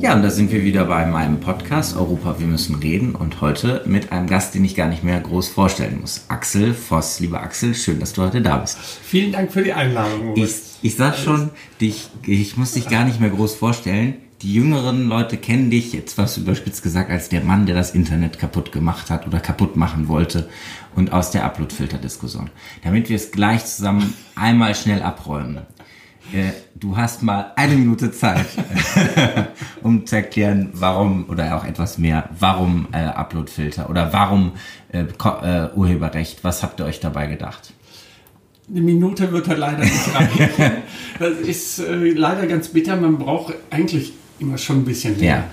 Ja, und da sind wir wieder bei meinem Podcast Europa, wir müssen reden und heute mit einem Gast, den ich gar nicht mehr groß vorstellen muss. Axel Voss. Lieber Axel, schön, dass du heute da bist. Vielen Dank für die Einladung. Ich, ich sag schon, dich, ich muss dich gar nicht mehr groß vorstellen. Die jüngeren Leute kennen dich, jetzt was überspitzt gesagt, als der Mann, der das Internet kaputt gemacht hat oder kaputt machen wollte und aus der Uploadfilter-Diskussion. Damit wir es gleich zusammen einmal schnell abräumen. Äh, du hast mal eine Minute Zeit, um zu erklären, warum oder auch etwas mehr, warum äh, Uploadfilter oder warum äh, äh, Urheberrecht. Was habt ihr euch dabei gedacht? Eine Minute wird er leider nicht reichen. das ist äh, leider ganz bitter. Man braucht eigentlich immer schon ein bisschen länger. Ja.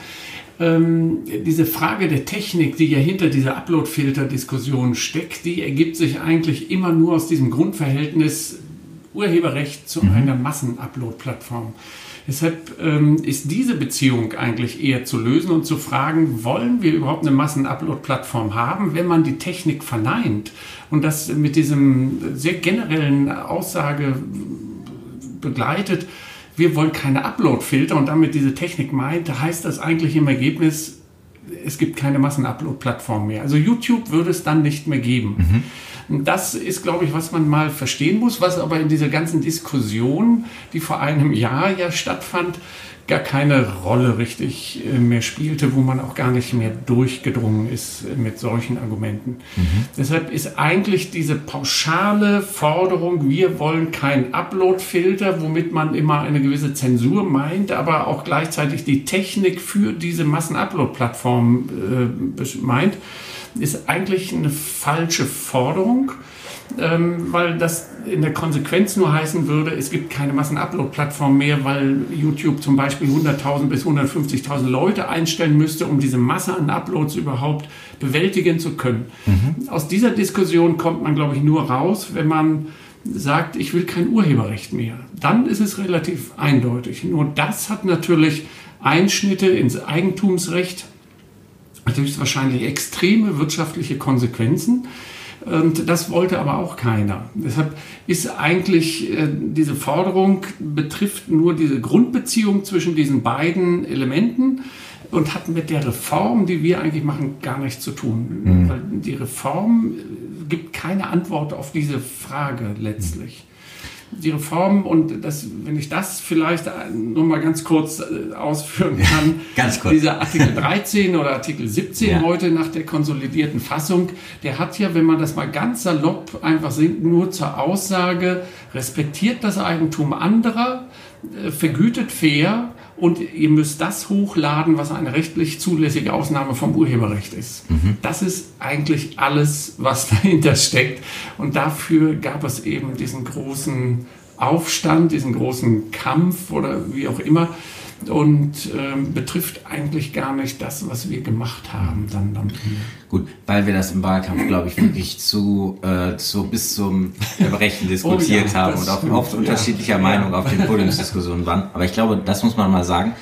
Ähm, diese Frage der Technik, die ja hinter dieser Uploadfilter-Diskussion steckt, die ergibt sich eigentlich immer nur aus diesem Grundverhältnis Urheberrecht zu mhm. einer Massenupload-Plattform. Deshalb ähm, ist diese Beziehung eigentlich eher zu lösen und zu fragen, wollen wir überhaupt eine Massenupload-Plattform haben, wenn man die Technik verneint und das mit diesem sehr generellen Aussage begleitet, wir wollen keine Upload-Filter und damit diese Technik meint, heißt das eigentlich im Ergebnis, es gibt keine Massenupload-Plattform mehr. Also YouTube würde es dann nicht mehr geben. Mhm. Das ist, glaube ich, was man mal verstehen muss, was aber in dieser ganzen Diskussion, die vor einem Jahr ja stattfand, gar keine Rolle richtig äh, mehr spielte, wo man auch gar nicht mehr durchgedrungen ist mit solchen Argumenten. Mhm. Deshalb ist eigentlich diese pauschale Forderung, wir wollen keinen Upload-Filter, womit man immer eine gewisse Zensur meint, aber auch gleichzeitig die Technik für diese Massen-Upload-Plattform äh, meint, ist eigentlich eine falsche Forderung, ähm, weil das in der Konsequenz nur heißen würde, es gibt keine Massen-Upload-Plattform mehr, weil YouTube zum Beispiel 100.000 bis 150.000 Leute einstellen müsste, um diese Masse an Uploads überhaupt bewältigen zu können. Mhm. Aus dieser Diskussion kommt man, glaube ich, nur raus, wenn man sagt, ich will kein Urheberrecht mehr. Dann ist es relativ eindeutig. Nur das hat natürlich Einschnitte ins Eigentumsrecht höchstwahrscheinlich extreme wirtschaftliche Konsequenzen. Und das wollte aber auch keiner. Deshalb ist eigentlich äh, diese Forderung betrifft nur diese Grundbeziehung zwischen diesen beiden Elementen und hat mit der Reform, die wir eigentlich machen, gar nichts zu tun. Mhm. Weil die Reform gibt keine Antwort auf diese Frage letztlich die Reform und das, wenn ich das vielleicht nur mal ganz kurz äh, ausführen kann. ganz kurz. Dieser Artikel 13 oder Artikel 17 ja. heute nach der konsolidierten Fassung, der hat ja, wenn man das mal ganz salopp einfach sieht, nur zur Aussage, respektiert das Eigentum anderer, äh, vergütet fair und ihr müsst das hochladen, was eine rechtlich zulässige Ausnahme vom Urheberrecht ist. Mhm. Das ist eigentlich alles, was dahinter steckt. Und dafür gab es eben diesen großen Aufstand, diesen großen Kampf oder wie auch immer und ähm, betrifft eigentlich gar nicht das, was wir gemacht haben. Dann, dann. Gut, weil wir das im Wahlkampf, glaube ich, wirklich zu, äh, zu bis zum Erbrechen diskutiert oh ja, haben und auch oft unterschiedlicher ja. Meinung auf den Podiumsdiskussionen waren. Aber ich glaube, das muss man mal sagen,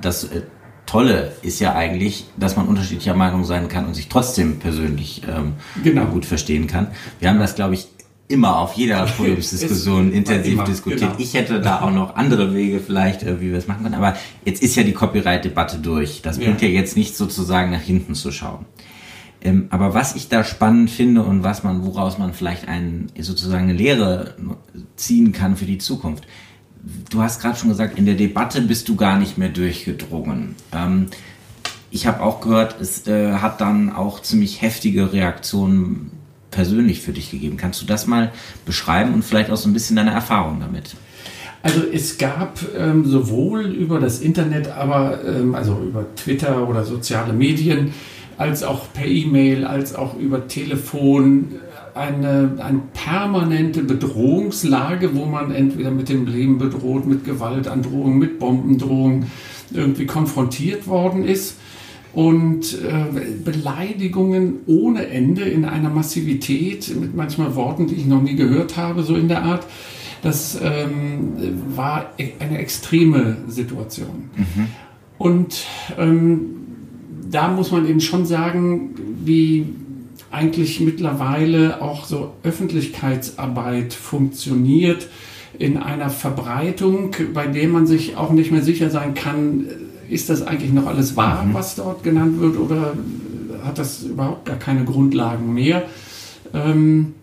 das äh, Tolle ist ja eigentlich, dass man unterschiedlicher Meinung sein kann und sich trotzdem persönlich ähm, genau. gut verstehen kann. Wir haben das, glaube ich, immer auf jeder Podiumsdiskussion intensiv immer, diskutiert. Genau. Ich hätte da auch noch andere Wege vielleicht, äh, wie wir es machen können. Aber jetzt ist ja die Copyright-Debatte durch. Das bringt ja. ja jetzt nicht sozusagen nach hinten zu schauen. Ähm, aber was ich da spannend finde und was man, woraus man vielleicht einen, sozusagen eine Lehre ziehen kann für die Zukunft. Du hast gerade schon gesagt, in der Debatte bist du gar nicht mehr durchgedrungen. Ähm, ich habe auch gehört, es äh, hat dann auch ziemlich heftige Reaktionen persönlich für dich gegeben. Kannst du das mal beschreiben und vielleicht auch so ein bisschen deine Erfahrung damit? Also es gab ähm, sowohl über das Internet, aber ähm, also über Twitter oder soziale Medien, als auch per E-Mail, als auch über Telefon eine, eine permanente Bedrohungslage, wo man entweder mit dem Leben bedroht, mit Gewaltandrohung, mit Bombendrohung irgendwie konfrontiert worden ist und äh, Beleidigungen ohne Ende in einer Massivität mit manchmal Worten, die ich noch nie gehört habe, so in der Art. Das ähm, war e-, eine extreme Situation. Mhm. Und ähm, da muss man eben schon sagen, wie eigentlich mittlerweile auch so Öffentlichkeitsarbeit funktioniert in einer Verbreitung, bei der man sich auch nicht mehr sicher sein kann, ist das eigentlich noch alles wahr, mhm. was dort genannt wird, oder hat das überhaupt gar keine Grundlagen mehr? Ähm,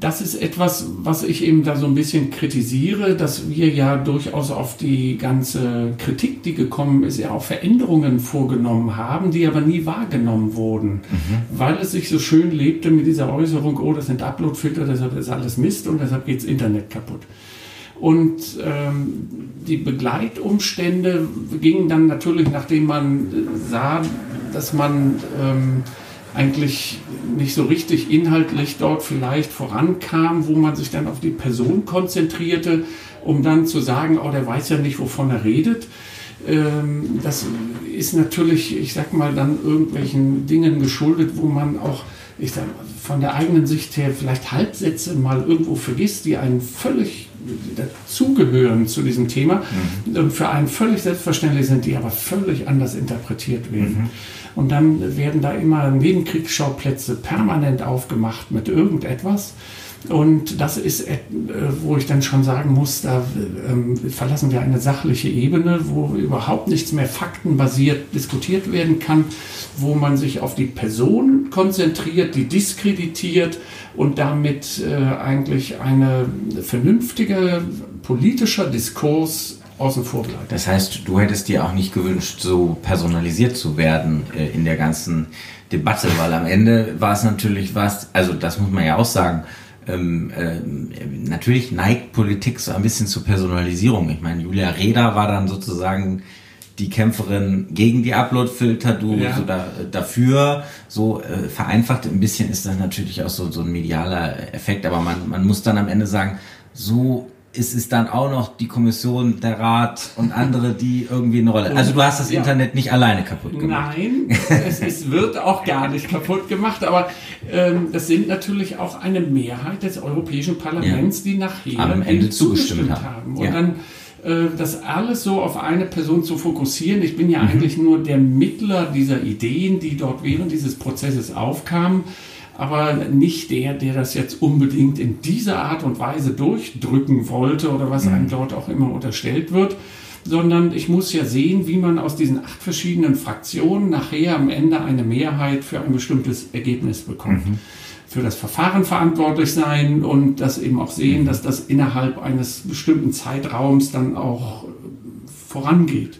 das ist etwas, was ich eben da so ein bisschen kritisiere, dass wir ja durchaus auf die ganze Kritik, die gekommen ist, ja auch Veränderungen vorgenommen haben, die aber nie wahrgenommen wurden, mhm. weil es sich so schön lebte mit dieser Äußerung, oh, das sind Uploadfilter, deshalb ist alles Mist und deshalb geht's Internet kaputt. Und ähm, die Begleitumstände gingen dann natürlich, nachdem man sah, dass man ähm, eigentlich nicht so richtig inhaltlich dort vielleicht vorankam, wo man sich dann auf die Person konzentrierte, um dann zu sagen, oh, der weiß ja nicht, wovon er redet. Ähm, das ist natürlich, ich sag mal, dann irgendwelchen Dingen geschuldet, wo man auch, ich sag, von der eigenen Sicht her vielleicht Halbsätze mal irgendwo vergisst, die einen völlig dazugehören zu diesem Thema mhm. und für einen völlig selbstverständlich sind, die aber völlig anders interpretiert werden. Mhm. Und dann werden da immer Nebenkriegsschauplätze permanent aufgemacht mit irgendetwas. Und das ist, äh, wo ich dann schon sagen muss, da ähm, verlassen wir eine sachliche Ebene, wo überhaupt nichts mehr faktenbasiert diskutiert werden kann, wo man sich auf die Person konzentriert, die diskreditiert und damit äh, eigentlich eine vernünftige politischer Diskurs außen vor bleibt. Das heißt, du hättest dir auch nicht gewünscht, so personalisiert zu werden äh, in der ganzen Debatte, weil am Ende war es natürlich was, also das muss man ja auch sagen, ähm, äh, natürlich neigt Politik so ein bisschen zur Personalisierung. Ich meine, Julia Reda war dann sozusagen die Kämpferin gegen die Upload-Filter, du ja. so da, dafür. So äh, vereinfacht ein bisschen ist das natürlich auch so, so ein medialer Effekt, aber man, man muss dann am Ende sagen, so ist es dann auch noch die Kommission, der Rat und andere, die irgendwie eine Rolle. Also du hast das ja. Internet nicht alleine kaputt gemacht. Nein, es, es, wird auch gar nicht kaputt gemacht, aber ähm, das sind natürlich auch eine Mehrheit des Europäischen Parlaments, ja. die nachher am Ende zugestimmt, zugestimmt haben. Und ja. dann äh, das alles so auf eine Person zu fokussieren. Ich bin ja mhm. eigentlich nur der Mittler dieser Ideen, die dort während dieses Prozesses aufkamen aber nicht der, der das jetzt unbedingt in dieser Art und Weise durchdrücken wollte oder was einem mhm. dort auch immer unterstellt wird, sondern ich muss ja sehen, wie man aus diesen acht verschiedenen Fraktionen nachher am Ende eine Mehrheit für ein bestimmtes Ergebnis bekommt. Mhm. Für das Verfahren verantwortlich sein und das eben auch sehen, mhm. dass das innerhalb eines bestimmten Zeitraums dann auch vorangeht.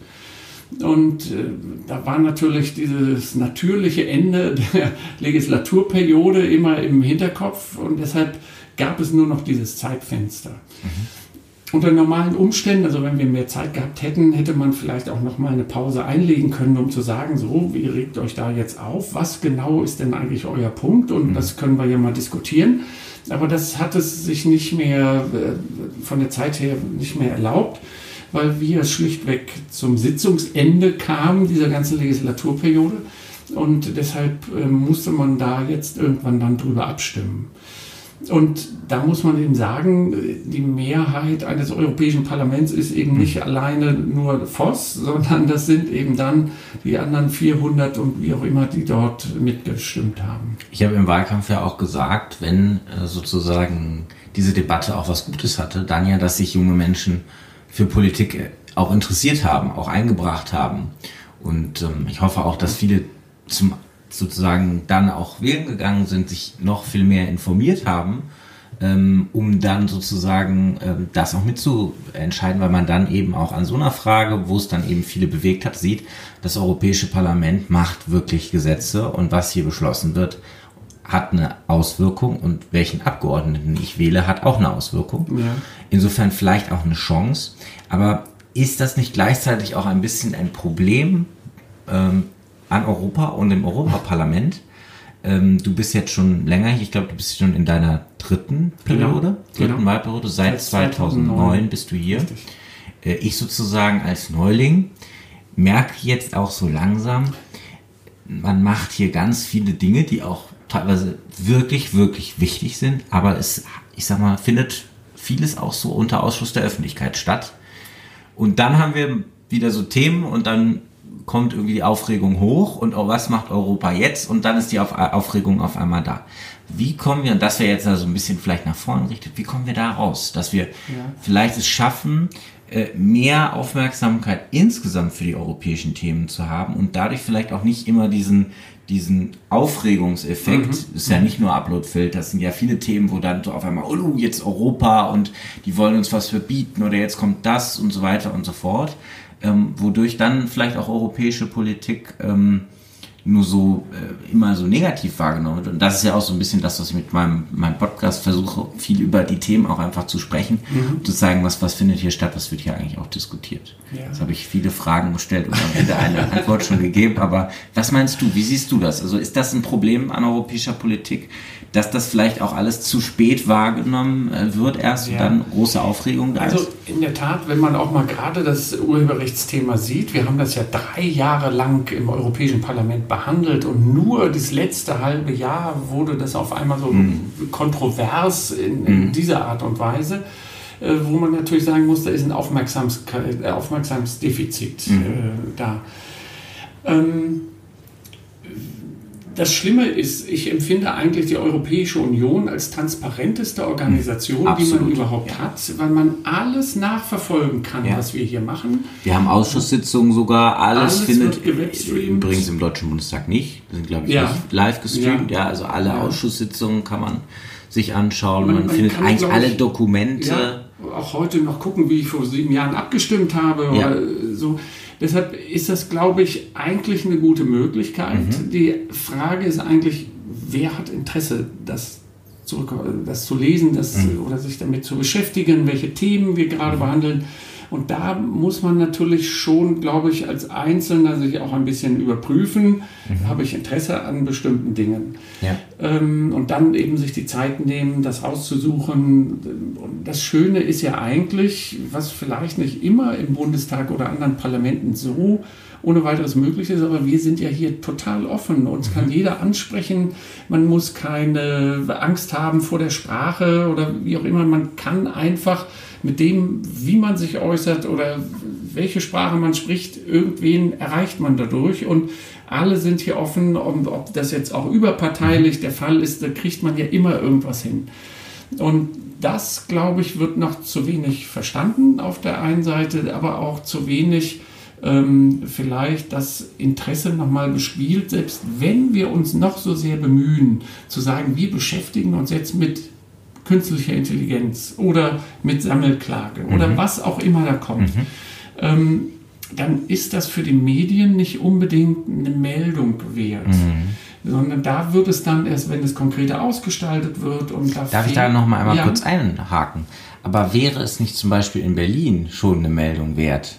Und äh, da war natürlich dieses natürliche Ende der Legislaturperiode immer im Hinterkopf und deshalb gab es nur noch dieses Zeitfenster. Mhm. Unter normalen Umständen, also wenn wir mehr Zeit gehabt hätten, hätte man vielleicht auch noch mal eine Pause einlegen können, um zu sagen, so, wie regt euch da jetzt auf? Was genau ist denn eigentlich euer Punkt? Und mhm. das können wir ja mal diskutieren. Aber das hat es sich nicht mehr äh, von der Zeit her nicht mehr erlaubt weil wir schlichtweg zum Sitzungsende kamen dieser ganzen Legislaturperiode. Und deshalb äh, musste man da jetzt irgendwann dann drüber abstimmen. Und da muss man eben sagen, die Mehrheit eines Europäischen Parlaments ist eben nicht mhm. alleine nur Voss, sondern das sind eben dann die anderen 400 und wie auch immer, die dort mitgestimmt haben. Ich habe im Wahlkampf ja auch gesagt, wenn äh, sozusagen diese Debatte auch was Gutes hatte, dann ja, dass sich junge Menschen für Politik auch interessiert haben, auch eingebracht haben. Und ähm, ich hoffe auch, dass viele zum sozusagen dann auch wählen gegangen sind, sich noch viel mehr informiert haben, ähm, um dann sozusagen ähm, das auch mitzuentscheiden, weil man dann eben auch an so einer Frage, wo es dann eben viele bewegt hat, sieht, das Europäische Parlament macht wirklich Gesetze und was hier beschlossen wird, hat eine Auswirkung und welchen Abgeordneten ich wähle, hat auch eine Auswirkung. Ja. Insofern vielleicht auch eine Chance. Aber ist das nicht gleichzeitig auch ein bisschen ein Problem ähm, an Europa und im Europaparlament? Ähm, du bist jetzt schon länger hier, ich glaube, du bist schon in deiner dritten genau. Periode, genau. dritten genau. Wahlperiode, seit 2009, 2009 bist du hier. Äh, ich sozusagen als Neuling merke jetzt auch so langsam, man macht hier ganz viele Dinge, die auch teilweise wirklich, wirklich wichtig sind, aber es, ich sag mal, findet vieles auch so unter Ausschuss der Öffentlichkeit statt. Und dann haben wir wieder so Themen und dann kommt irgendwie die Aufregung hoch und oh, was macht Europa jetzt? Und dann ist die Aufregung auf einmal da. Wie kommen wir, und das wäre jetzt also ein bisschen vielleicht nach vorne richtet, wie kommen wir da raus? Dass wir ja. vielleicht es schaffen, äh, mehr Aufmerksamkeit insgesamt für die europäischen Themen zu haben und dadurch vielleicht auch nicht immer diesen, diesen Aufregungseffekt, mhm. ist ja nicht nur Uploadfilter, es sind ja viele Themen, wo dann so auf einmal, oh, jetzt Europa und die wollen uns was verbieten oder jetzt kommt das und so weiter und so fort, ähm, wodurch dann vielleicht auch europäische Politik ähm, nur so äh, immer so negativ wahrgenommen wird. Und das ist ja auch so ein bisschen das, was ich mit meinem, meinem Podcast versuche, viel über die Themen auch einfach zu sprechen mhm. und zu zeigen, was, was findet hier statt, was wird hier eigentlich auch diskutiert. Ja. Jetzt habe ich viele Fragen gestellt und am Ende eine Antwort schon gegeben, aber was meinst du, wie siehst du das? Also ist das ein Problem an europäischer Politik, dass das vielleicht auch alles zu spät wahrgenommen äh, wird erst ja. und dann große Aufregung da also ist? In der Tat, wenn man auch mal gerade das Urheberrechtsthema sieht, wir haben das ja drei Jahre lang im Europäischen Parlament behandelt und nur das letzte halbe Jahr wurde das auf einmal so mhm. kontrovers in, in mhm. dieser Art und Weise äh, wo man natürlich sagen muss, da ist ein Aufmerksams Aufmerksamsdefizit mhm. äh, da. Ähm, das Schlimme ist, ich empfinde eigentlich die Europäische Union als transparenteste Organisation, Absolut. die man überhaupt ja. hat, weil man alles nachverfolgen kann, ja. was wir hier machen. Wir haben Ausschusssitzungen sogar, alles, alles findet übrigens im Deutschen Bundestag nicht. Wir sind, glaube ich, ja. live gestreamt. Ja. also alle Ausschusssitzungen kann man sich anschauen. Man, man, man findet eigentlich ich, alle Dokumente. auch heute noch gucken, wie ich vor sieben Jahren abgestimmt habe oder so. Deshalb ist das, glaube ich, eigentlich eine gute Möglichkeit. Mhm. Die Frage ist eigentlich, wer hat Interesse, das, zurück, das zu lesen das, mhm. oder sich damit zu beschäftigen, welche Themen wir gerade mhm. behandeln. Und da muss man natürlich schon, glaube ich, als Einzelner sich auch ein bisschen überprüfen, mhm. habe ich Interesse an bestimmten Dingen. Ja. Ähm, und dann eben sich die Zeit nehmen, das auszusuchen. Und das Schöne ist ja eigentlich, was vielleicht nicht immer im Bundestag oder anderen Parlamenten so ohne weiteres möglich ist, aber wir sind ja hier total offen. Uns kann mhm. jeder ansprechen. Man muss keine Angst haben vor der Sprache oder wie auch immer. Man kann einfach mit dem, wie man sich äußert oder welche Sprache man spricht, irgendwen erreicht man dadurch. Und alle sind hier offen, und ob das jetzt auch überparteilich der Fall ist, da kriegt man ja immer irgendwas hin. Und das, glaube ich, wird noch zu wenig verstanden auf der einen Seite, aber auch zu wenig ähm, vielleicht das Interesse nochmal bespielt, selbst wenn wir uns noch so sehr bemühen, zu sagen, wir beschäftigen uns jetzt mit künstlicher Intelligenz oder mit Sammelklage mhm. oder was auch immer da kommt, mhm. ähm, dann ist das für die Medien nicht unbedingt eine Meldung wert. Mhm. Sondern da wird es dann erst, wenn es konkreter ausgestaltet wird und da Darf ich da nochmal einmal ja. kurz einhaken? Aber wäre es nicht zum Beispiel in Berlin schon eine Meldung wert?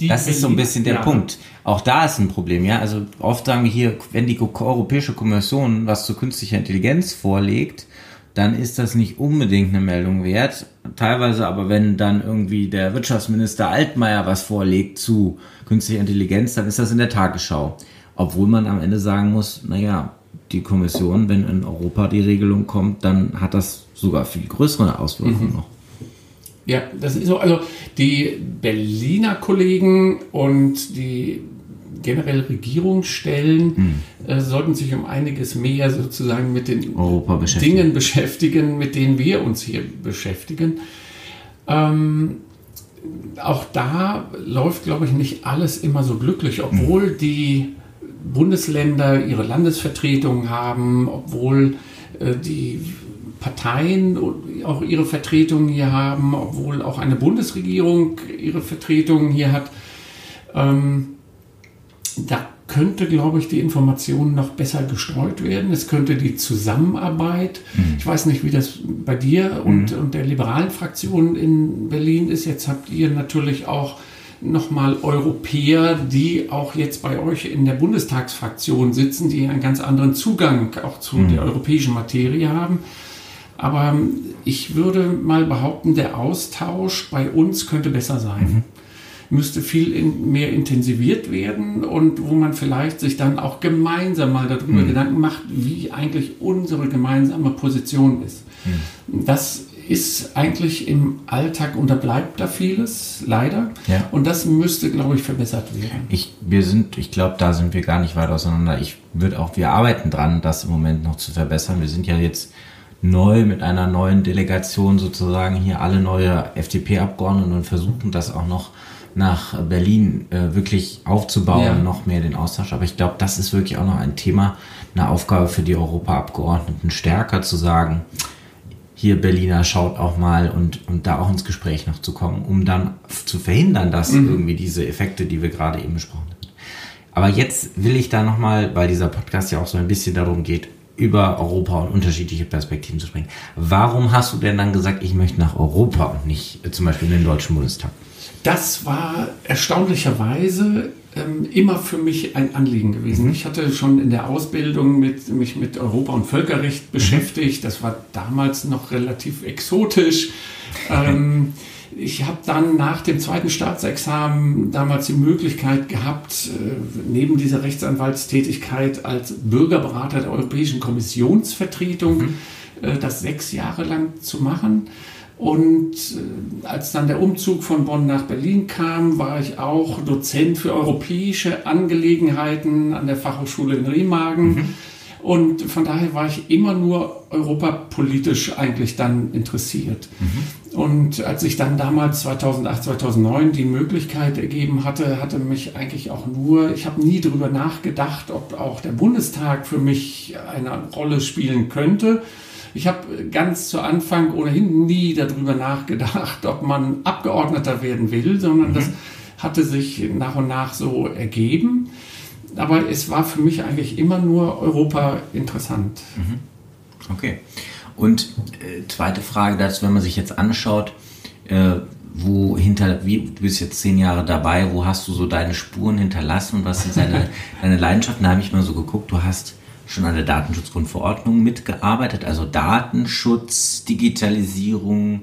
Die das Berlin, ist so ein bisschen der ja. Punkt. Auch da ist ein Problem, ja. Also oft sagen wir hier, wenn die Europäische Kommission was zu künstlicher Intelligenz vorlegt, dann ist das nicht unbedingt eine Meldung wert. Teilweise aber, wenn dann irgendwie der Wirtschaftsminister Altmaier was vorlegt zu künstlicher Intelligenz, dann ist das in der Tagesschau. Obwohl man am Ende sagen muss, naja, die Kommission, wenn in Europa die Regelung kommt, dann hat das sogar viel größere Auswirkungen mhm. noch. Ja, das ist so. Also die Berliner Kollegen und die generell Regierungsstellen hm. äh, sollten sich um einiges mehr sozusagen mit den beschäftigen. Dingen beschäftigen, mit denen wir uns hier beschäftigen. Ähm, auch da läuft, glaube ich, nicht alles immer so glücklich, obwohl hm. die Bundesländer ihre Landesvertretungen haben, obwohl äh, die Parteien auch ihre Vertretungen hier haben, obwohl auch eine Bundesregierung ihre Vertretungen hier hat. Ähm, da könnte, glaube ich, die Information noch besser gestreut werden. Es könnte die Zusammenarbeit, mhm. ich weiß nicht, wie das bei dir und, mhm. und der liberalen Fraktion in Berlin ist. Jetzt habt ihr natürlich auch nochmal Europäer, die auch jetzt bei euch in der Bundestagsfraktion sitzen, die einen ganz anderen Zugang auch zu mhm. der europäischen Materie haben. Aber ich würde mal behaupten, der Austausch bei uns könnte besser sein. Müsste viel in, mehr intensiviert werden und wo man vielleicht sich dann auch gemeinsam mal darüber mhm. Gedanken macht, wie eigentlich unsere gemeinsame Position ist. Mhm. Das ist eigentlich im Alltag unterbleibt da vieles, leider. Ja. Und das müsste, glaube ich, verbessert werden. Ich, wir sind, ich glaube, da sind wir gar nicht weit auseinander. Ich würde auch, wir arbeiten dran, das im Moment noch zu verbessern. Wir sind ja jetzt neu mit einer neuen Delegation sozusagen hier alle neue FDP-Abgeordneten und versuchen das auch noch nach Berlin äh, wirklich aufzubauen, ja. noch mehr den Austausch. Aber ich glaube, das ist wirklich auch noch ein Thema, eine Aufgabe für die Europaabgeordneten, stärker zu sagen, hier Berliner schaut auch mal und, und da auch ins Gespräch noch zu kommen, um dann zu verhindern, dass mhm. irgendwie diese Effekte, die wir gerade eben besprochen haben. Aber jetzt will ich da nochmal, weil dieser Podcast ja auch so ein bisschen darum geht, über Europa und unterschiedliche Perspektiven zu sprechen. Warum hast du denn dann gesagt, ich möchte nach Europa und nicht äh, zum Beispiel in den Deutschen Bundestag? Das war erstaunlicherweise ähm, immer für mich ein Anliegen gewesen. Mhm. Ich hatte schon in der Ausbildung mit, mich mit Europa und Völkerrecht mhm. beschäftigt. Das war damals noch relativ exotisch. ähm, ich habe dann nach dem zweiten Staatsexamen damals die Möglichkeit gehabt, äh, neben dieser Rechtsanwaltstätigkeit als Bürgerberater der Europäischen Kommissionsvertretung mhm. Äh, das sechs Jahre lang zu machen. Und äh, als dann der Umzug von Bonn nach Berlin kam, war ich auch Dozent für europäische Angelegenheiten an der Fachhochschule in Remagen. Mhm. Und von daher war ich immer nur europapolitisch eigentlich dann interessiert. Mhm. Und als ich dann damals 2008, 2009 die Möglichkeit ergeben hatte, hatte mich eigentlich auch nur, ich habe nie darüber nachgedacht, ob auch der Bundestag für mich eine Rolle spielen könnte. Ich habe ganz zu Anfang ohnehin nie darüber nachgedacht, ob man Abgeordneter werden will, sondern mhm. das hatte sich nach und nach so ergeben. Aber es war für mich eigentlich immer nur Europa interessant. Mhm. Okay. Und äh, zweite Frage dazu, wenn man sich jetzt anschaut, äh, wo hinter, wie, du bist jetzt zehn Jahre dabei, wo hast du so deine Spuren hinterlassen und was sind deine, deine Leidenschaften? Da habe ich mal so geguckt, du hast schon an der Datenschutzgrundverordnung mitgearbeitet, also Datenschutz, Digitalisierung,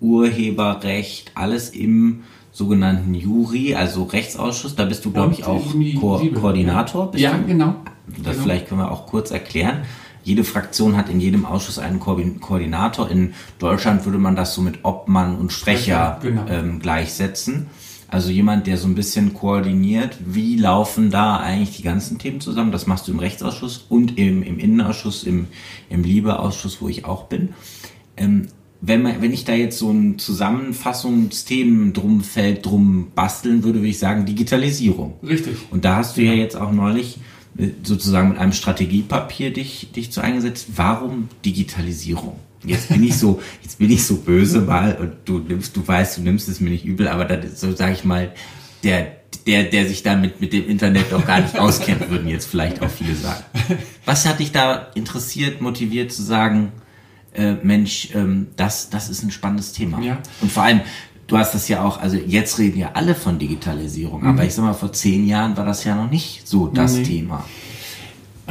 Urheberrecht, alles im sogenannten Juri, also Rechtsausschuss. Da bist du, glaube ich, auch Ko Koordinator. ja, du? genau. Das genau. vielleicht können wir auch kurz erklären. Jede Fraktion hat in jedem Ausschuss einen Ko Koordinator. In Deutschland würde man das so mit Obmann und Sprecher genau. ähm, gleichsetzen. Also jemand, der so ein bisschen koordiniert, wie laufen da eigentlich die ganzen Themen zusammen. Das machst du im Rechtsausschuss und im, im Innenausschuss, im, im Liebeausschuss, wo ich auch bin. Ähm, wenn, man, wenn ich da jetzt so ein Zusammenfassungsthemen drum fällt, drum basteln würde, würde ich sagen Digitalisierung. Richtig. Und da hast du ja jetzt auch neulich äh, sozusagen mit einem Strategiepapier dich, dich zu eingesetzt. Warum Digitalisierung? Jetzt bin ich so, jetzt bin ich so böse mal und du nimmst, du weißt, du nimmst es mir nicht übel, aber ist so, sage ich mal, der, der, der sich damit mit dem Internet doch gar nicht auskennt, würden jetzt vielleicht auch viele sagen. Was hat dich da interessiert, motiviert zu sagen, äh, Mensch, ähm, das, das ist ein spannendes Thema. Ja. Und vor allem, du hast das ja auch, also jetzt reden ja alle von Digitalisierung, mhm. aber ich sag mal, vor zehn Jahren war das ja noch nicht so das nee. Thema.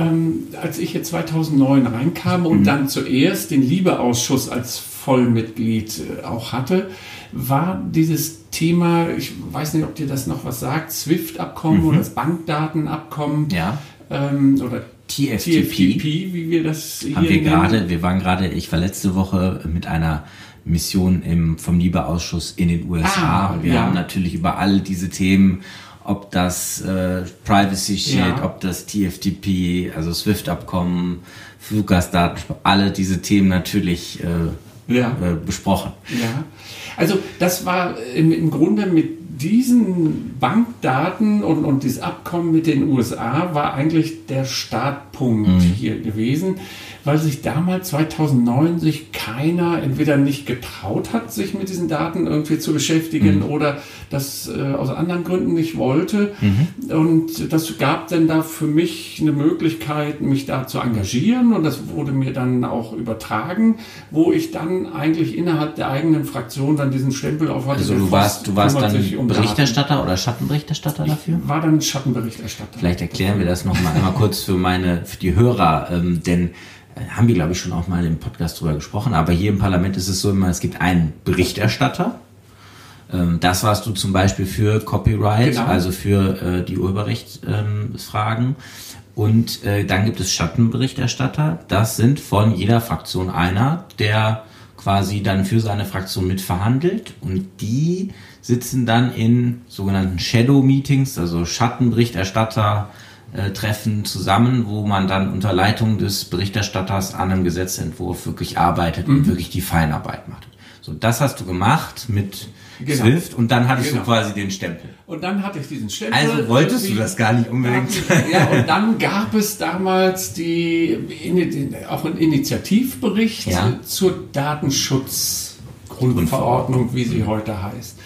Ähm, als ich hier 2009 reinkam und mhm. dann zuerst den Liebeausschuss als Vollmitglied äh, auch hatte, war dieses Thema, ich weiß nicht, ob dir das noch was sagt, SWIFT-Abkommen mhm. oder das Bankdatenabkommen ja. ähm, oder TFTP, TFTP, wie wir das hier haben wir gerade, wir waren gerade, ich war letzte Woche mit einer Mission im, vom Liebeausschuss in den USA. Ah, wir ja. haben natürlich über all diese Themen, ob das äh, Privacy Shield, ja. ob das TFTP, also SWIFT-Abkommen, Fluggastdaten, alle diese Themen natürlich äh, ja. äh, besprochen. Ja, also das war im, im Grunde mit diesen Bankdaten und, und dieses Abkommen mit den USA war eigentlich der Startpunkt mhm. hier gewesen weil sich damals 2009 sich keiner entweder nicht getraut hat, sich mit diesen Daten irgendwie zu beschäftigen mhm. oder das äh, aus anderen Gründen nicht wollte. Mhm. Und das gab dann da für mich eine Möglichkeit, mich da zu engagieren und das wurde mir dann auch übertragen, wo ich dann eigentlich innerhalb der eigenen Fraktion dann diesen Stempel auf hatte. Also du warst, du warst dann um Berichterstatter Daten. oder Schattenberichterstatter dafür? Ich war dann Schattenberichterstatter. Vielleicht erklären wir das nochmal einmal kurz für meine, für die Hörer, ähm, denn haben wir, glaube ich, schon auch mal im Podcast drüber gesprochen, aber hier im Parlament ist es so immer, es gibt einen Berichterstatter. Ähm, das warst du zum Beispiel für Copyright, genau. also für äh, die Urheberrechtsfragen. Und äh, dann gibt es Schattenberichterstatter. Das sind von jeder Fraktion einer, der quasi dann für seine Fraktion mitverhandelt und die sitzen dann in sogenannten Shadow Meetings, also Schattenberichterstatter äh, treffen zusammen, wo man dann unter Leitung des Berichterstatters an einem Gesetzentwurf wirklich arbeitet mhm. und wirklich die Feinarbeit macht. So, das hast du gemacht mit genau. Swift und dann hattest genau. du quasi den Stempel. Und dann hatte ich diesen Stempel. Also wolltest du das gar nicht unbedingt. ja, und dann gab es damals die, auch einen Initiativbericht ja. zur Datenschutzgrundverordnung, wie sie heute heißt.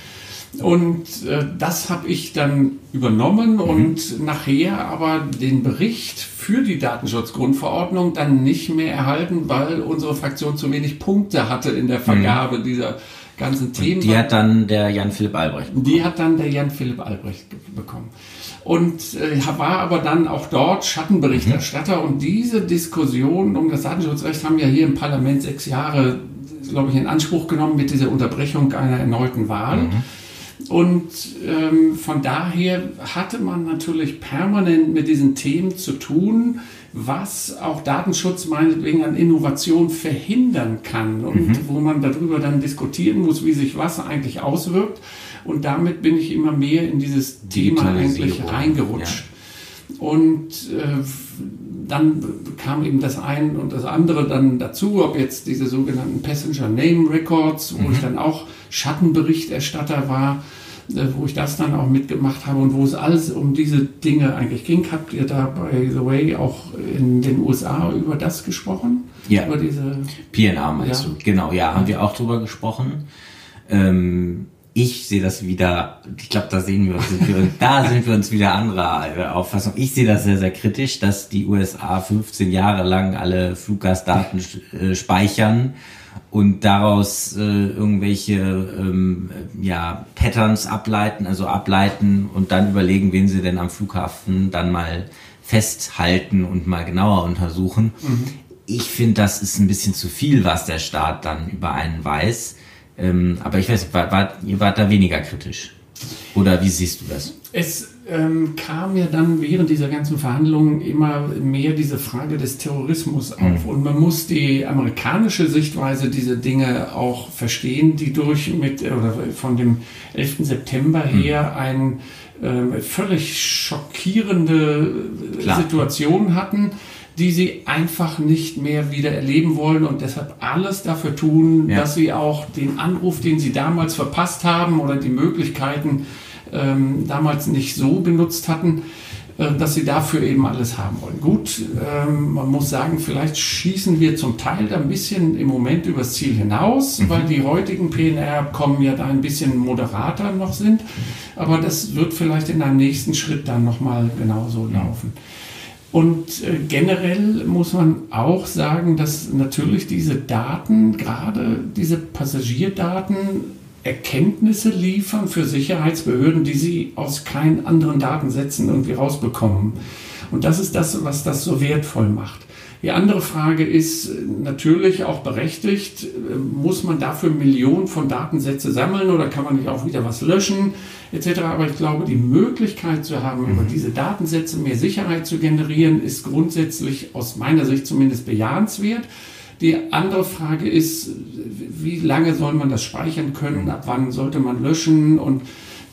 Und äh, das habe ich dann übernommen mhm. und nachher aber den Bericht für die Datenschutzgrundverordnung dann nicht mehr erhalten, weil unsere Fraktion zu wenig Punkte hatte in der Vergabe mhm. dieser ganzen Themen. Und die hat dann der Jan-Philipp Albrecht bekommen. Die hat dann der Jan-Philipp Albrecht bekommen. Und äh, war aber dann auch dort Schattenberichterstatter. Mhm. Und diese Diskussion um das Datenschutzrecht haben ja hier im Parlament sechs Jahre, glaube ich, in Anspruch genommen mit dieser Unterbrechung einer erneuten Wahl. Mhm. Und ähm, von daher hatte man natürlich permanent mit diesen Themen zu tun, was auch Datenschutz meinetwegen an Innovation verhindern kann und mhm. wo man darüber dann diskutieren muss, wie sich was eigentlich auswirkt. Und damit bin ich immer mehr in dieses Thema eigentlich reingerutscht. Ja. Und äh, dann kam eben das eine und das andere dann dazu, ob jetzt diese sogenannten Passenger Name Records, wo mhm. ich dann auch Schattenberichterstatter war, äh, wo ich das dann auch mitgemacht habe und wo es alles um diese Dinge eigentlich ging. Habt ihr da, by the way, auch in den USA über das gesprochen? Ja. Über diese PNA meinst ja. du? Genau, ja, haben wir auch drüber gesprochen. Ähm, ich sehe das wieder, ich glaube, da sehen wir uns, sind wir, da sind wir uns wieder anderer äh, Auffassung. Ich sehe das sehr, sehr kritisch, dass die USA 15 Jahre lang alle Fluggastdaten äh, speichern und daraus äh, irgendwelche ähm, ja, Patterns ableiten, also ableiten und dann überlegen, wen sie denn am Flughafen dann mal festhalten und mal genauer untersuchen. Mhm. Ich finde, das ist ein bisschen zu viel, was der Staat dann über einen weiß. Ähm, aber ich weiß, war, war, ihr wart da weniger kritisch. Oder wie siehst du das? Es ähm, kam ja dann während dieser ganzen Verhandlungen immer mehr diese Frage des Terrorismus auf. Mhm. Und man muss die amerikanische Sichtweise dieser Dinge auch verstehen, die durch mit oder von dem 11. September mhm. her ein äh, völlig schockierende Klar. Situation hatten die sie einfach nicht mehr wieder erleben wollen und deshalb alles dafür tun, ja. dass sie auch den Anruf, den sie damals verpasst haben oder die Möglichkeiten ähm, damals nicht so benutzt hatten, äh, dass sie dafür eben alles haben wollen. Gut, ähm, man muss sagen, vielleicht schießen wir zum Teil da ein bisschen im Moment übers Ziel hinaus, mhm. weil die heutigen PNR-Abkommen ja da ein bisschen moderater noch sind, aber das wird vielleicht in einem nächsten Schritt dann nochmal genauso laufen. Und äh, generell muss man auch sagen, dass natürlich diese Daten, gerade diese Passagierdaten, Erkenntnisse liefern für Sicherheitsbehörden, die sie aus keinen anderen Datensätzen irgendwie rausbekommen. Und das ist das, was das so wertvoll macht. Die andere Frage ist natürlich auch berechtigt, muss man dafür Millionen von Datensätze sammeln oder kann man nicht auch wieder was löschen etc. Aber ich glaube, die Möglichkeit zu haben, mhm. über diese Datensätze mehr Sicherheit zu generieren, ist grundsätzlich aus meiner Sicht zumindest bejahenswert. Die andere Frage ist, wie lange soll man das speichern können, ab wann sollte man löschen und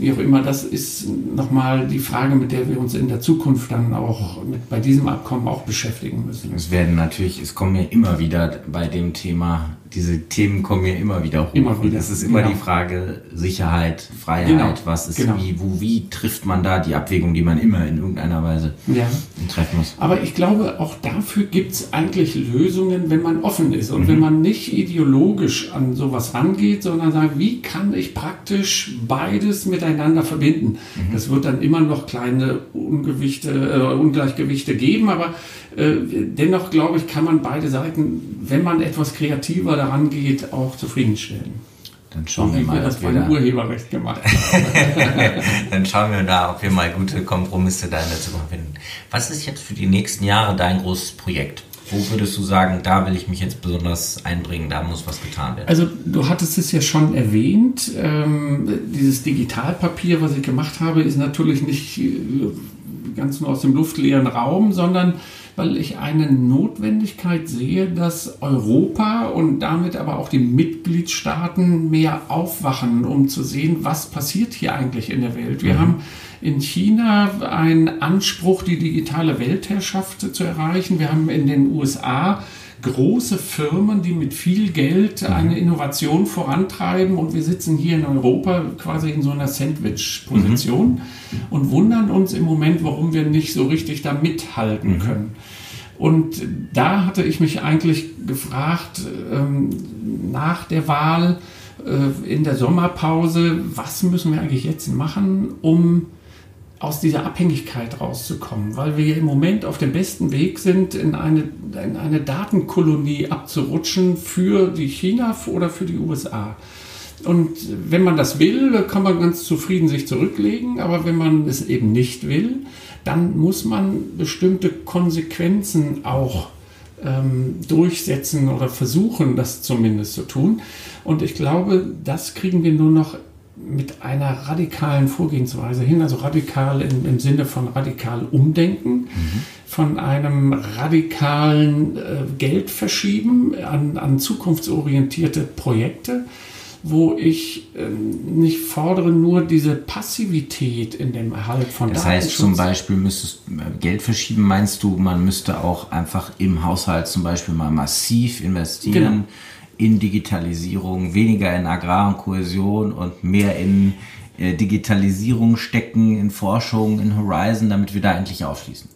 wie auch immer, das ist nochmal die Frage, mit der wir uns in der Zukunft dann auch mit, bei diesem Abkommen auch beschäftigen müssen. Es werden natürlich, es kommen ja immer wieder bei dem Thema diese Themen kommen ja immer wieder hoch. Immer wieder. Es ist immer genau. die Frage Sicherheit, Freiheit, genau. was ist genau. wie, wo, wie trifft man da die Abwägung, die man immer in irgendeiner Weise ja. treffen muss. Aber ich glaube, auch dafür gibt es eigentlich Lösungen, wenn man offen ist und mhm. wenn man nicht ideologisch an sowas rangeht, sondern sagt, wie kann ich praktisch beides miteinander verbinden. Mhm. Das wird dann immer noch kleine Ungewichte, äh, Ungleichgewichte geben, aber äh, dennoch glaube ich, kann man beide Seiten, wenn man etwas kreativer daran geht, auch zufriedenstellen. Dann schauen wir mal, ob wir da Urheberrecht gemacht Dann schauen wir da, ob wir mal gute Kompromisse da in der Zukunft finden. Was ist jetzt für die nächsten Jahre dein großes Projekt? Wo würdest du sagen, da will ich mich jetzt besonders einbringen, da muss was getan werden? Also du hattest es ja schon erwähnt, ähm, dieses Digitalpapier, was ich gemacht habe, ist natürlich nicht ganz nur aus dem luftleeren Raum, sondern weil ich eine Notwendigkeit sehe, dass Europa und damit aber auch die Mitgliedstaaten mehr aufwachen, um zu sehen, was passiert hier eigentlich in der Welt. Wir mhm. haben in China einen Anspruch, die digitale Weltherrschaft zu erreichen. Wir haben in den USA große Firmen, die mit viel Geld mhm. eine Innovation vorantreiben und wir sitzen hier in Europa quasi in so einer Sandwich-Position mhm. und wundern uns im Moment, warum wir nicht so richtig da mithalten mhm. können. Und da hatte ich mich eigentlich gefragt, ähm, nach der Wahl äh, in der Sommerpause, was müssen wir eigentlich jetzt machen, um aus dieser Abhängigkeit rauszukommen, weil wir im Moment auf dem besten Weg sind, in eine, in eine Datenkolonie abzurutschen für die China oder für die USA. Und wenn man das will, kann man ganz zufrieden sich zurücklegen, aber wenn man es eben nicht will, dann muss man bestimmte Konsequenzen auch ähm, durchsetzen oder versuchen, das zumindest zu tun. Und ich glaube, das kriegen wir nur noch mit einer radikalen Vorgehensweise hin, also radikal im, im Sinne von radikal umdenken, mhm. von einem radikalen äh, Geld verschieben an, an zukunftsorientierte Projekte, wo ich äh, nicht fordere nur diese Passivität in dem Erhalt von Das heißt zum Beispiel müsstest äh, Geld verschieben, meinst du, man müsste auch einfach im Haushalt zum Beispiel mal massiv investieren. Genau in Digitalisierung, weniger in Agrar- und Kohäsion und mehr in äh, Digitalisierung stecken, in Forschung, in Horizon, damit wir da endlich aufschließen?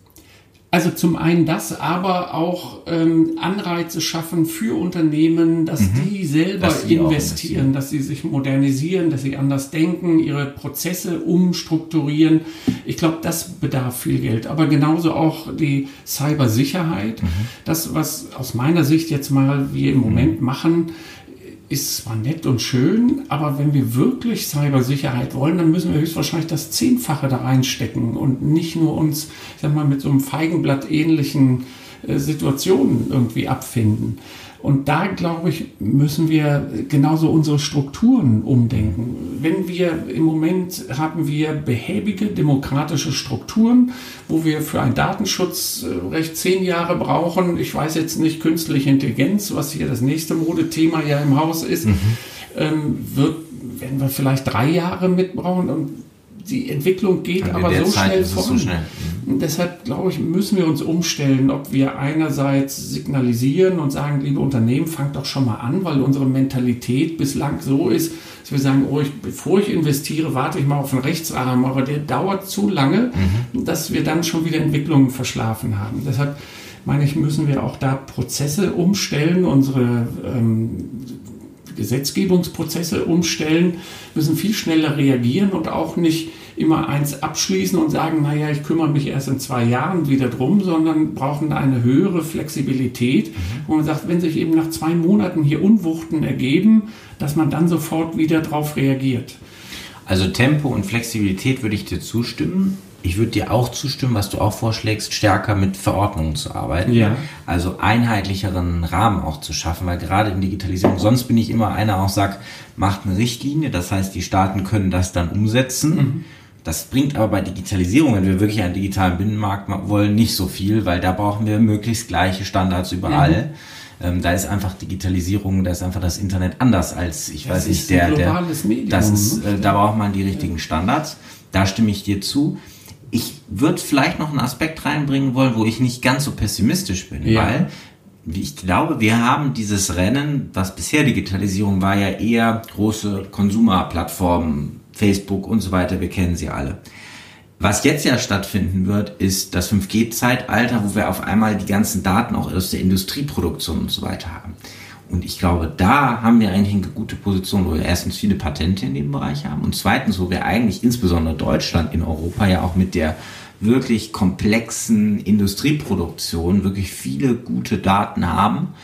Also zum einen das, aber auch ähm, Anreize schaffen für Unternehmen, dass mhm. die selber dass investieren, investieren, dass sie sich modernisieren, dass sie anders denken, ihre Prozesse umstrukturieren. Ich glaube, das bedarf viel Geld. Aber genauso auch die Cybersicherheit. Mhm. Das, was aus meiner Sicht jetzt mal wir im Moment mhm. machen, ist zwar nett und schön, aber wenn wir wirklich Cybersicherheit wollen, dann müssen wir höchstwahrscheinlich das Zehnfache da reinstecken und nicht nur uns, ich sag mal, mit so einem Feigenblatt ähnlichen äh, Situationen irgendwie abfinden. Und da, glaube ich, müssen wir genauso unsere Strukturen umdenken. Wenn wir im Moment haben wir behäbige demokratische Strukturen, wo wir für ein Datenschutzrecht zehn Jahre brauchen. Ich weiß jetzt nicht, künstliche Intelligenz, was hier das nächste Modethema ja im Haus ist, mhm. ähm, wird, wenn wir vielleicht drei Jahre mitbrauchen und die Entwicklung geht aber so Zeit schnell voran. So schnell. Mhm. Und deshalb, glaube ich, müssen wir uns umstellen, ob wir einerseits signalisieren und sagen, liebe Unternehmen, fangt doch schon mal an, weil unsere Mentalität bislang so ist, dass wir sagen, oh, ich, bevor ich investiere, warte ich mal auf einen Rechtsrahmen, aber der dauert zu lange, mhm. dass wir dann schon wieder Entwicklungen verschlafen haben. Deshalb meine ich, müssen wir auch da Prozesse umstellen, unsere ähm, Gesetzgebungsprozesse umstellen, müssen viel schneller reagieren und auch nicht immer eins abschließen und sagen, naja, ich kümmere mich erst in zwei Jahren wieder drum, sondern brauchen eine höhere Flexibilität, mhm. wo man sagt, wenn sich eben nach zwei Monaten hier Unwuchten ergeben, dass man dann sofort wieder darauf reagiert. Also Tempo und Flexibilität würde ich dir zustimmen ich würde dir auch zustimmen, was du auch vorschlägst, stärker mit Verordnungen zu arbeiten. Ja. Also einheitlicheren Rahmen auch zu schaffen, weil gerade in Digitalisierung, sonst bin ich immer einer auch sagt, macht eine Richtlinie, das heißt, die Staaten können das dann umsetzen. Mhm. Das bringt aber bei Digitalisierung, wenn wir wirklich einen digitalen Binnenmarkt wollen, nicht so viel, weil da brauchen wir möglichst gleiche Standards überall. Mhm. Ähm, da ist einfach Digitalisierung, da ist einfach das Internet anders als, ich das weiß nicht, der, der, Medium, das ist, ne? äh, da braucht man die richtigen Standards. Da stimme ich dir zu ich würde vielleicht noch einen Aspekt reinbringen wollen, wo ich nicht ganz so pessimistisch bin, ja. weil ich glaube, wir haben dieses Rennen, was bisher Digitalisierung war, ja eher große Konsumerplattformen, Facebook und so weiter, wir kennen sie alle. Was jetzt ja stattfinden wird, ist das 5G-Zeitalter, wo wir auf einmal die ganzen Daten auch aus der Industrieproduktion und so weiter haben. Und ich glaube, da haben wir eigentlich eine gute Position, wo wir erstens viele Patente in dem Bereich haben und zweitens, wo wir eigentlich insbesondere Deutschland in Europa ja auch mit der wirklich komplexen Industrieproduktion wirklich viele gute Daten haben.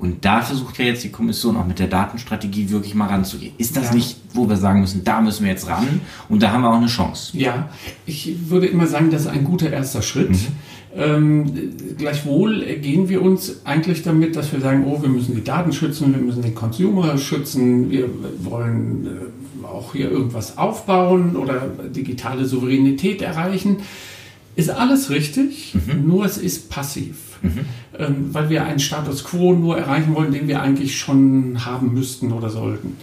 Und da versucht ja jetzt die Kommission auch mit der Datenstrategie wirklich mal ranzugehen. Ist das ja. nicht, wo wir sagen müssen, da müssen wir jetzt ran und da haben wir auch eine Chance? Ja, ich würde immer sagen, das ist ein guter erster Schritt. Mhm. Ähm, gleichwohl gehen wir uns eigentlich damit, dass wir sagen, oh, wir müssen die Daten schützen, wir müssen den Consumer schützen, wir wollen äh, auch hier irgendwas aufbauen oder digitale Souveränität erreichen. Ist alles richtig, mhm. nur es ist passiv. Mhm. Ähm, weil wir einen Status quo nur erreichen wollen, den wir eigentlich schon haben müssten oder sollten.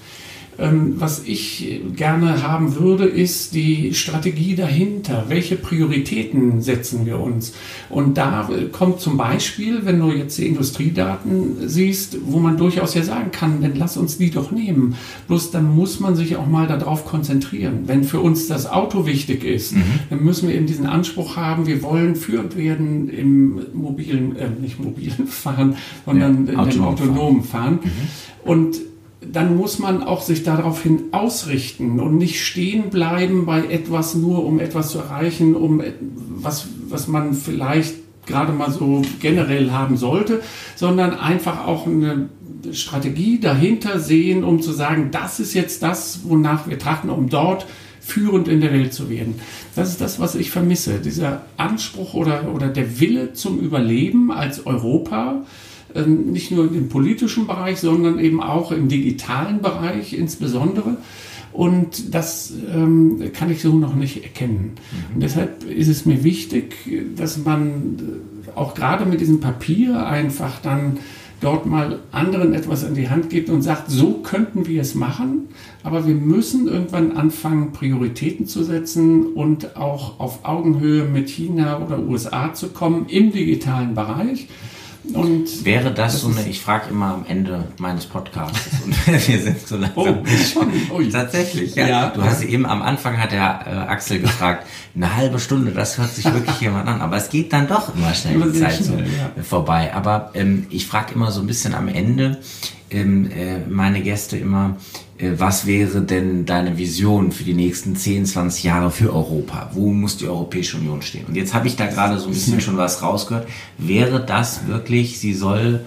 Ähm, was ich gerne haben würde, ist die Strategie dahinter. Welche Prioritäten setzen wir uns? Und da kommt zum Beispiel, wenn du jetzt die Industriedaten siehst, wo man durchaus ja sagen kann, dann lass uns die doch nehmen. Bloß dann muss man sich auch mal darauf konzentrieren. Wenn für uns das Auto wichtig ist, mhm. dann müssen wir eben diesen Anspruch haben, wir wollen führend werden im mobilen, äh, nicht mobilen Fahren, sondern ja, in dem autonomen Fahren. fahren. Mhm. Und dann muss man auch sich daraufhin ausrichten und nicht stehen bleiben bei etwas nur, um etwas zu erreichen, um was, was man vielleicht gerade mal so generell haben sollte, sondern einfach auch eine Strategie dahinter sehen, um zu sagen, das ist jetzt das, wonach wir trachten, um dort führend in der Welt zu werden. Das ist das, was ich vermisse. Dieser Anspruch oder, oder der Wille zum Überleben als Europa, nicht nur im politischen Bereich, sondern eben auch im digitalen Bereich insbesondere. Und das ähm, kann ich so noch nicht erkennen. Mhm. Und deshalb ist es mir wichtig, dass man äh, auch gerade mit diesem Papier einfach dann dort mal anderen etwas in die Hand gibt und sagt, so könnten wir es machen, aber wir müssen irgendwann anfangen, Prioritäten zu setzen und auch auf Augenhöhe mit China oder USA zu kommen im digitalen Bereich. Und Wäre das, das so eine, ich frage immer am Ende meines Podcasts und wir sind so langsam. Oh, schon. Ui. Tatsächlich, ja. ja. Du hast eben am Anfang hat der äh, Axel gefragt, eine halbe Stunde, das hört sich wirklich jemand an, aber es geht dann doch immer schnell die Zeit schnell, so ja. vorbei. Aber ähm, ich frage immer so ein bisschen am Ende ähm, äh, meine Gäste immer, äh, was wäre denn deine Vision für die nächsten 10, 20 Jahre für Europa? Wo muss die Europäische Union stehen? Und jetzt habe ich da gerade so ein bisschen schon was rausgehört. Wäre das wirklich, sie soll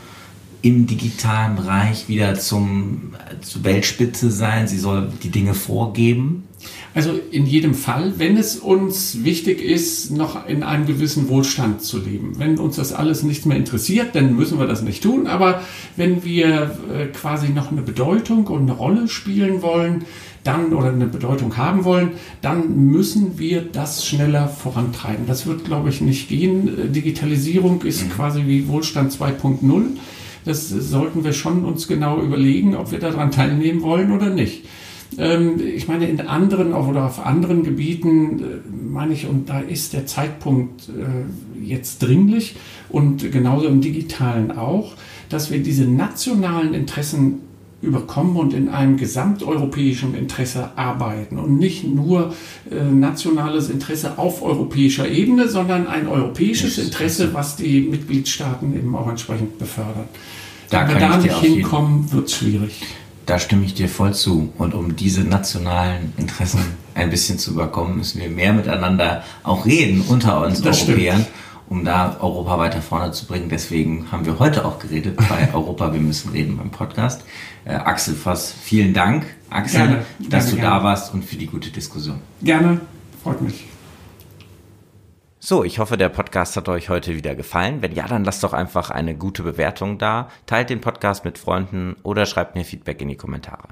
im digitalen Bereich wieder zum, zur Weltspitze sein, sie soll die Dinge vorgeben? Also in jedem Fall, wenn es uns wichtig ist, noch in einem gewissen Wohlstand zu leben. Wenn uns das alles nicht mehr interessiert, dann müssen wir das nicht tun. Aber wenn wir äh, quasi noch eine Bedeutung und eine Rolle spielen wollen, dann oder eine Bedeutung haben wollen, dann müssen wir das schneller vorantreiben. Das wird, glaube ich, nicht gehen. Digitalisierung ist mhm. quasi wie Wohlstand 2.0. Das sollten wir schon uns genau überlegen, ob wir daran teilnehmen wollen oder nicht. Ähm, ich meine, in anderen oder auf anderen Gebieten, äh, meine ich, und da ist der Zeitpunkt äh, jetzt dringlich und genauso im digitalen auch, dass wir diese nationalen Interessen überkommen und in einem gesamteuropäischen Interesse arbeiten und nicht nur äh, nationales Interesse auf europäischer Ebene, sondern ein europäisches Interesse, was die Mitgliedstaaten eben auch entsprechend befördern. Da Wenn wir da nicht hinkommen, wird es schwierig. Da stimme ich dir voll zu. Und um diese nationalen Interessen ein bisschen zu überkommen, müssen wir mehr miteinander auch reden unter uns das Europäern, stimmt. um da Europa weiter vorne zu bringen. Deswegen haben wir heute auch geredet bei Europa, wir müssen reden beim Podcast. Äh, Axel Voss, vielen Dank, Axel, gerne, dass gerne, du gerne. da warst und für die gute Diskussion. Gerne, freut mich. So, ich hoffe, der Podcast hat euch heute wieder gefallen. Wenn ja, dann lasst doch einfach eine gute Bewertung da, teilt den Podcast mit Freunden oder schreibt mir Feedback in die Kommentare.